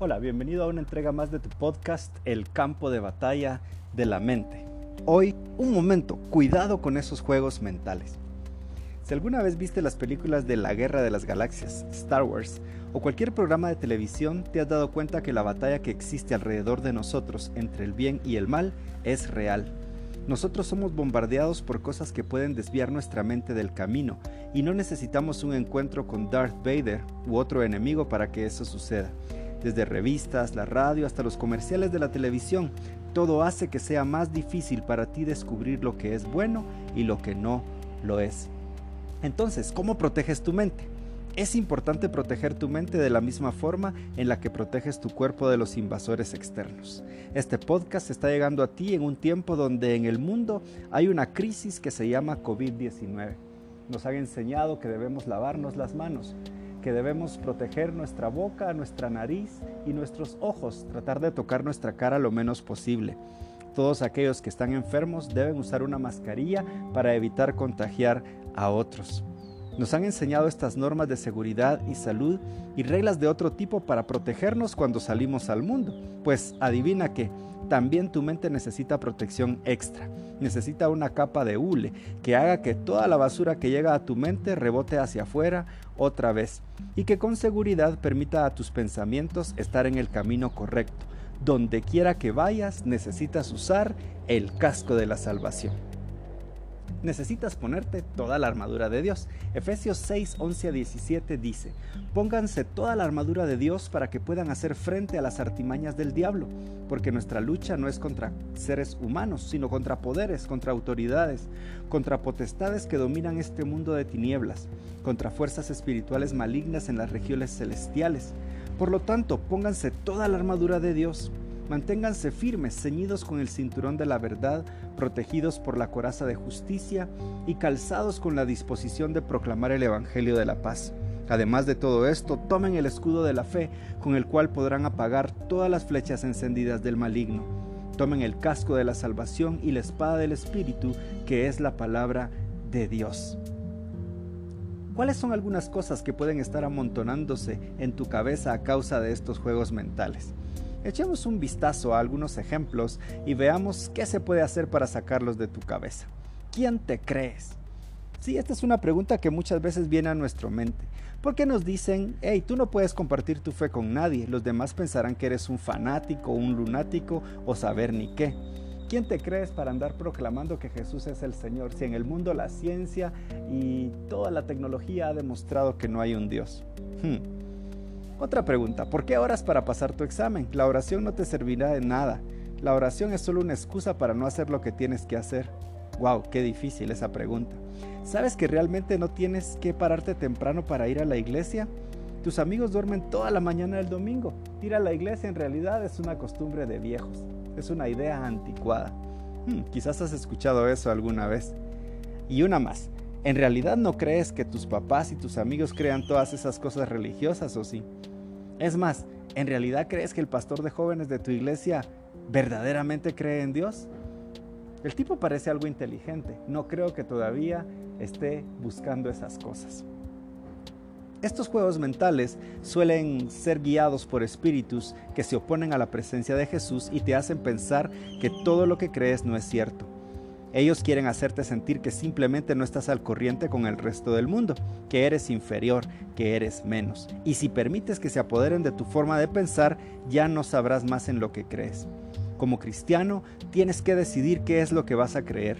Hola, bienvenido a una entrega más de tu podcast El campo de batalla de la mente. Hoy, un momento, cuidado con esos juegos mentales. Si alguna vez viste las películas de la Guerra de las Galaxias, Star Wars, o cualquier programa de televisión, te has dado cuenta que la batalla que existe alrededor de nosotros entre el bien y el mal es real. Nosotros somos bombardeados por cosas que pueden desviar nuestra mente del camino, y no necesitamos un encuentro con Darth Vader u otro enemigo para que eso suceda desde revistas, la radio hasta los comerciales de la televisión, todo hace que sea más difícil para ti descubrir lo que es bueno y lo que no lo es. Entonces, ¿cómo proteges tu mente? Es importante proteger tu mente de la misma forma en la que proteges tu cuerpo de los invasores externos. Este podcast está llegando a ti en un tiempo donde en el mundo hay una crisis que se llama COVID-19. Nos han enseñado que debemos lavarnos las manos, que debemos proteger nuestra boca, nuestra nariz y nuestros ojos, tratar de tocar nuestra cara lo menos posible. Todos aquellos que están enfermos deben usar una mascarilla para evitar contagiar a otros. Nos han enseñado estas normas de seguridad y salud y reglas de otro tipo para protegernos cuando salimos al mundo. Pues adivina que también tu mente necesita protección extra. Necesita una capa de hule que haga que toda la basura que llega a tu mente rebote hacia afuera otra vez y que con seguridad permita a tus pensamientos estar en el camino correcto. Donde quiera que vayas necesitas usar el casco de la salvación necesitas ponerte toda la armadura de Dios. Efesios 6, 11 a 17 dice, pónganse toda la armadura de Dios para que puedan hacer frente a las artimañas del diablo, porque nuestra lucha no es contra seres humanos, sino contra poderes, contra autoridades, contra potestades que dominan este mundo de tinieblas, contra fuerzas espirituales malignas en las regiones celestiales. Por lo tanto, pónganse toda la armadura de Dios Manténganse firmes, ceñidos con el cinturón de la verdad, protegidos por la coraza de justicia y calzados con la disposición de proclamar el Evangelio de la paz. Además de todo esto, tomen el escudo de la fe, con el cual podrán apagar todas las flechas encendidas del maligno. Tomen el casco de la salvación y la espada del Espíritu, que es la palabra de Dios. ¿Cuáles son algunas cosas que pueden estar amontonándose en tu cabeza a causa de estos juegos mentales? Echemos un vistazo a algunos ejemplos y veamos qué se puede hacer para sacarlos de tu cabeza. ¿Quién te crees? Sí, esta es una pregunta que muchas veces viene a nuestra mente. ¿Por qué nos dicen, hey, tú no puedes compartir tu fe con nadie? Los demás pensarán que eres un fanático, un lunático o saber ni qué. ¿Quién te crees para andar proclamando que Jesús es el Señor si en el mundo la ciencia y toda la tecnología ha demostrado que no hay un Dios? Hmm. Otra pregunta, ¿por qué oras para pasar tu examen? La oración no te servirá de nada. La oración es solo una excusa para no hacer lo que tienes que hacer. Wow, qué difícil esa pregunta. ¿Sabes que realmente no tienes que pararte temprano para ir a la iglesia? Tus amigos duermen toda la mañana del domingo. Ir a la iglesia en realidad es una costumbre de viejos. Es una idea anticuada. Hmm, quizás has escuchado eso alguna vez. Y una más. ¿En realidad no crees que tus papás y tus amigos crean todas esas cosas religiosas o sí? Es más, ¿en realidad crees que el pastor de jóvenes de tu iglesia verdaderamente cree en Dios? El tipo parece algo inteligente, no creo que todavía esté buscando esas cosas. Estos juegos mentales suelen ser guiados por espíritus que se oponen a la presencia de Jesús y te hacen pensar que todo lo que crees no es cierto. Ellos quieren hacerte sentir que simplemente no estás al corriente con el resto del mundo, que eres inferior, que eres menos. Y si permites que se apoderen de tu forma de pensar, ya no sabrás más en lo que crees. Como cristiano, tienes que decidir qué es lo que vas a creer.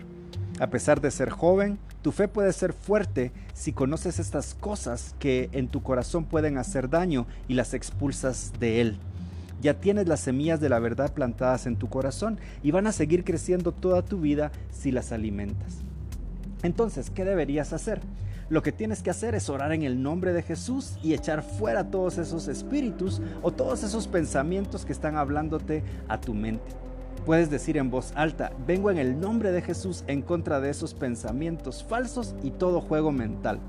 A pesar de ser joven, tu fe puede ser fuerte si conoces estas cosas que en tu corazón pueden hacer daño y las expulsas de él. Ya tienes las semillas de la verdad plantadas en tu corazón y van a seguir creciendo toda tu vida si las alimentas. Entonces, ¿qué deberías hacer? Lo que tienes que hacer es orar en el nombre de Jesús y echar fuera todos esos espíritus o todos esos pensamientos que están hablándote a tu mente. Puedes decir en voz alta, vengo en el nombre de Jesús en contra de esos pensamientos falsos y todo juego mental.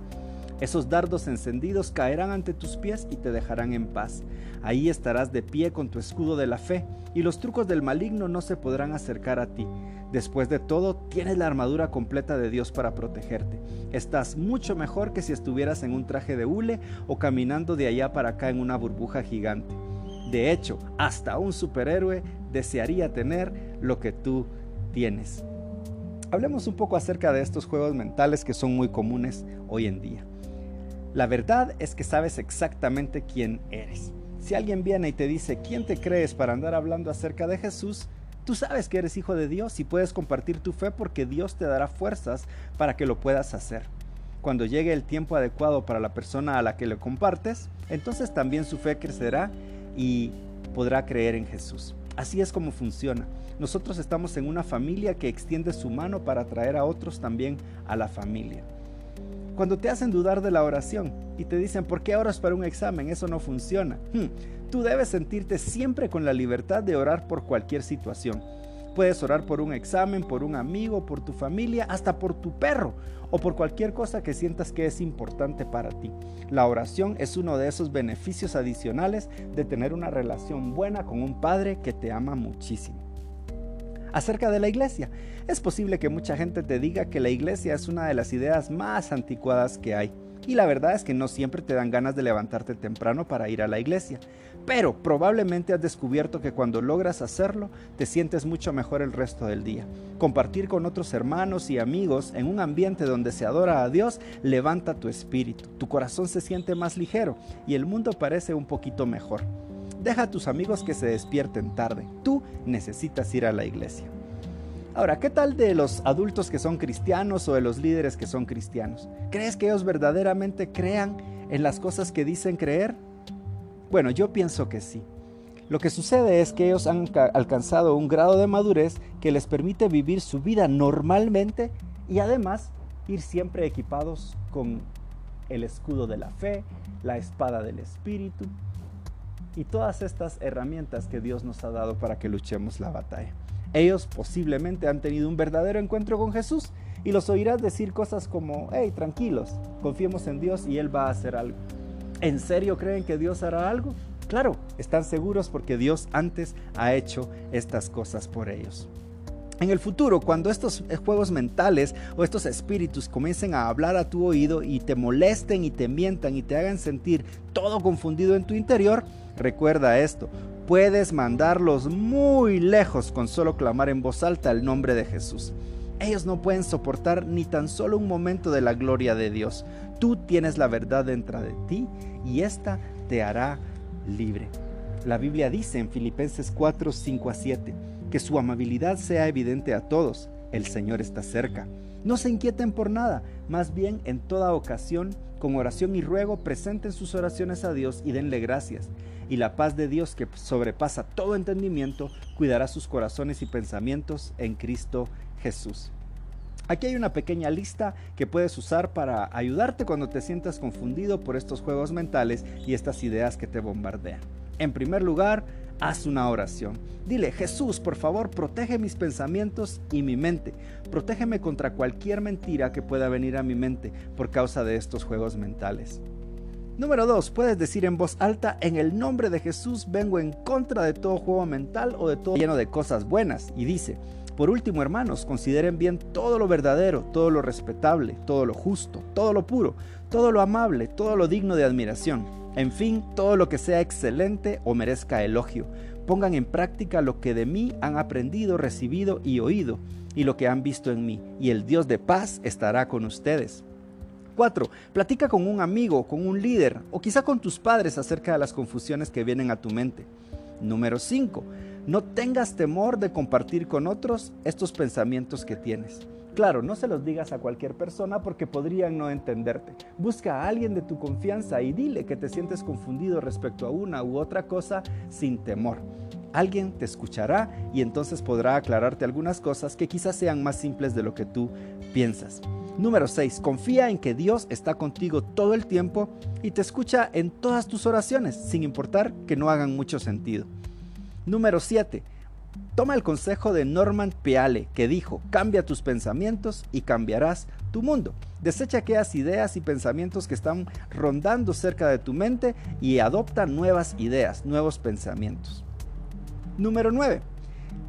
Esos dardos encendidos caerán ante tus pies y te dejarán en paz. Ahí estarás de pie con tu escudo de la fe, y los trucos del maligno no se podrán acercar a ti. Después de todo, tienes la armadura completa de Dios para protegerte. Estás mucho mejor que si estuvieras en un traje de hule o caminando de allá para acá en una burbuja gigante. De hecho, hasta un superhéroe desearía tener lo que tú tienes. Hablemos un poco acerca de estos juegos mentales que son muy comunes hoy en día. La verdad es que sabes exactamente quién eres. Si alguien viene y te dice, ¿quién te crees para andar hablando acerca de Jesús? Tú sabes que eres hijo de Dios y puedes compartir tu fe porque Dios te dará fuerzas para que lo puedas hacer. Cuando llegue el tiempo adecuado para la persona a la que le compartes, entonces también su fe crecerá y podrá creer en Jesús. Así es como funciona. Nosotros estamos en una familia que extiende su mano para traer a otros también a la familia. Cuando te hacen dudar de la oración y te dicen, ¿por qué oras para un examen? Eso no funciona. Hmm, tú debes sentirte siempre con la libertad de orar por cualquier situación. Puedes orar por un examen, por un amigo, por tu familia, hasta por tu perro o por cualquier cosa que sientas que es importante para ti. La oración es uno de esos beneficios adicionales de tener una relación buena con un Padre que te ama muchísimo acerca de la iglesia. Es posible que mucha gente te diga que la iglesia es una de las ideas más anticuadas que hay. Y la verdad es que no siempre te dan ganas de levantarte temprano para ir a la iglesia. Pero probablemente has descubierto que cuando logras hacerlo, te sientes mucho mejor el resto del día. Compartir con otros hermanos y amigos en un ambiente donde se adora a Dios levanta tu espíritu. Tu corazón se siente más ligero y el mundo parece un poquito mejor. Deja a tus amigos que se despierten tarde. Tú necesitas ir a la iglesia. Ahora, ¿qué tal de los adultos que son cristianos o de los líderes que son cristianos? ¿Crees que ellos verdaderamente crean en las cosas que dicen creer? Bueno, yo pienso que sí. Lo que sucede es que ellos han alcanzado un grado de madurez que les permite vivir su vida normalmente y además ir siempre equipados con el escudo de la fe, la espada del espíritu, y todas estas herramientas que Dios nos ha dado para que luchemos la batalla. Ellos posiblemente han tenido un verdadero encuentro con Jesús y los oirás decir cosas como, hey, tranquilos, confiemos en Dios y Él va a hacer algo. ¿En serio creen que Dios hará algo? Claro, están seguros porque Dios antes ha hecho estas cosas por ellos. En el futuro, cuando estos juegos mentales o estos espíritus comiencen a hablar a tu oído y te molesten y te mientan y te hagan sentir todo confundido en tu interior, recuerda esto, puedes mandarlos muy lejos con solo clamar en voz alta el nombre de Jesús. Ellos no pueden soportar ni tan solo un momento de la gloria de Dios. Tú tienes la verdad dentro de ti y esta te hará libre. La Biblia dice en Filipenses 4, 5 a 7, que su amabilidad sea evidente a todos. El Señor está cerca. No se inquieten por nada, más bien en toda ocasión, con oración y ruego, presenten sus oraciones a Dios y denle gracias. Y la paz de Dios que sobrepasa todo entendimiento, cuidará sus corazones y pensamientos en Cristo Jesús. Aquí hay una pequeña lista que puedes usar para ayudarte cuando te sientas confundido por estos juegos mentales y estas ideas que te bombardean. En primer lugar, haz una oración. Dile, Jesús, por favor, protege mis pensamientos y mi mente. Protégeme contra cualquier mentira que pueda venir a mi mente por causa de estos juegos mentales. Número 2. Puedes decir en voz alta, en el nombre de Jesús vengo en contra de todo juego mental o de todo lleno de cosas buenas. Y dice, por último, hermanos, consideren bien todo lo verdadero, todo lo respetable, todo lo justo, todo lo puro, todo lo amable, todo lo digno de admiración en fin, todo lo que sea excelente o merezca elogio. Pongan en práctica lo que de mí han aprendido, recibido y oído, y lo que han visto en mí, y el Dios de paz estará con ustedes. 4. Platica con un amigo, con un líder, o quizá con tus padres acerca de las confusiones que vienen a tu mente. Número 5. No tengas temor de compartir con otros estos pensamientos que tienes. Claro, no se los digas a cualquier persona porque podrían no entenderte. Busca a alguien de tu confianza y dile que te sientes confundido respecto a una u otra cosa sin temor. Alguien te escuchará y entonces podrá aclararte algunas cosas que quizás sean más simples de lo que tú piensas. Número 6. Confía en que Dios está contigo todo el tiempo y te escucha en todas tus oraciones, sin importar que no hagan mucho sentido. Número 7. Toma el consejo de Norman Peale, que dijo, cambia tus pensamientos y cambiarás tu mundo. Desecha aquellas ideas y pensamientos que están rondando cerca de tu mente y adopta nuevas ideas, nuevos pensamientos. Número 9.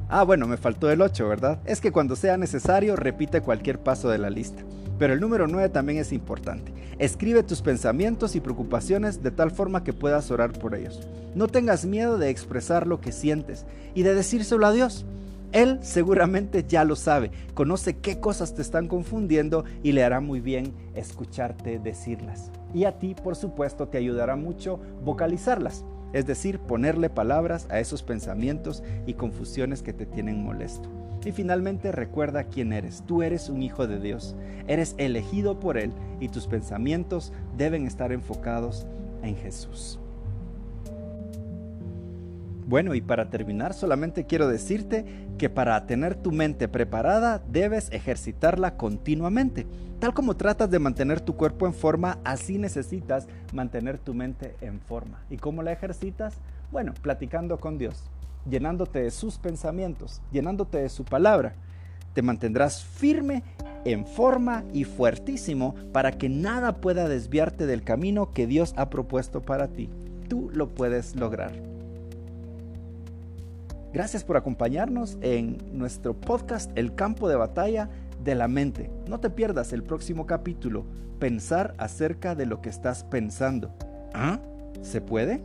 Ah, bueno, me faltó el 8, ¿verdad? Es que cuando sea necesario repite cualquier paso de la lista. Pero el número 9 también es importante. Escribe tus pensamientos y preocupaciones de tal forma que puedas orar por ellos. No tengas miedo de expresar lo que sientes y de decírselo a Dios. Él seguramente ya lo sabe, conoce qué cosas te están confundiendo y le hará muy bien escucharte decirlas. Y a ti, por supuesto, te ayudará mucho vocalizarlas, es decir, ponerle palabras a esos pensamientos y confusiones que te tienen molesto. Y finalmente recuerda quién eres. Tú eres un hijo de Dios. Eres elegido por Él y tus pensamientos deben estar enfocados en Jesús. Bueno, y para terminar solamente quiero decirte que para tener tu mente preparada debes ejercitarla continuamente. Tal como tratas de mantener tu cuerpo en forma, así necesitas mantener tu mente en forma. ¿Y cómo la ejercitas? Bueno, platicando con Dios, llenándote de sus pensamientos, llenándote de su palabra. Te mantendrás firme, en forma y fuertísimo para que nada pueda desviarte del camino que Dios ha propuesto para ti. Tú lo puedes lograr. Gracias por acompañarnos en nuestro podcast El campo de batalla de la mente. No te pierdas el próximo capítulo, pensar acerca de lo que estás pensando. ¿Ah? ¿Se puede?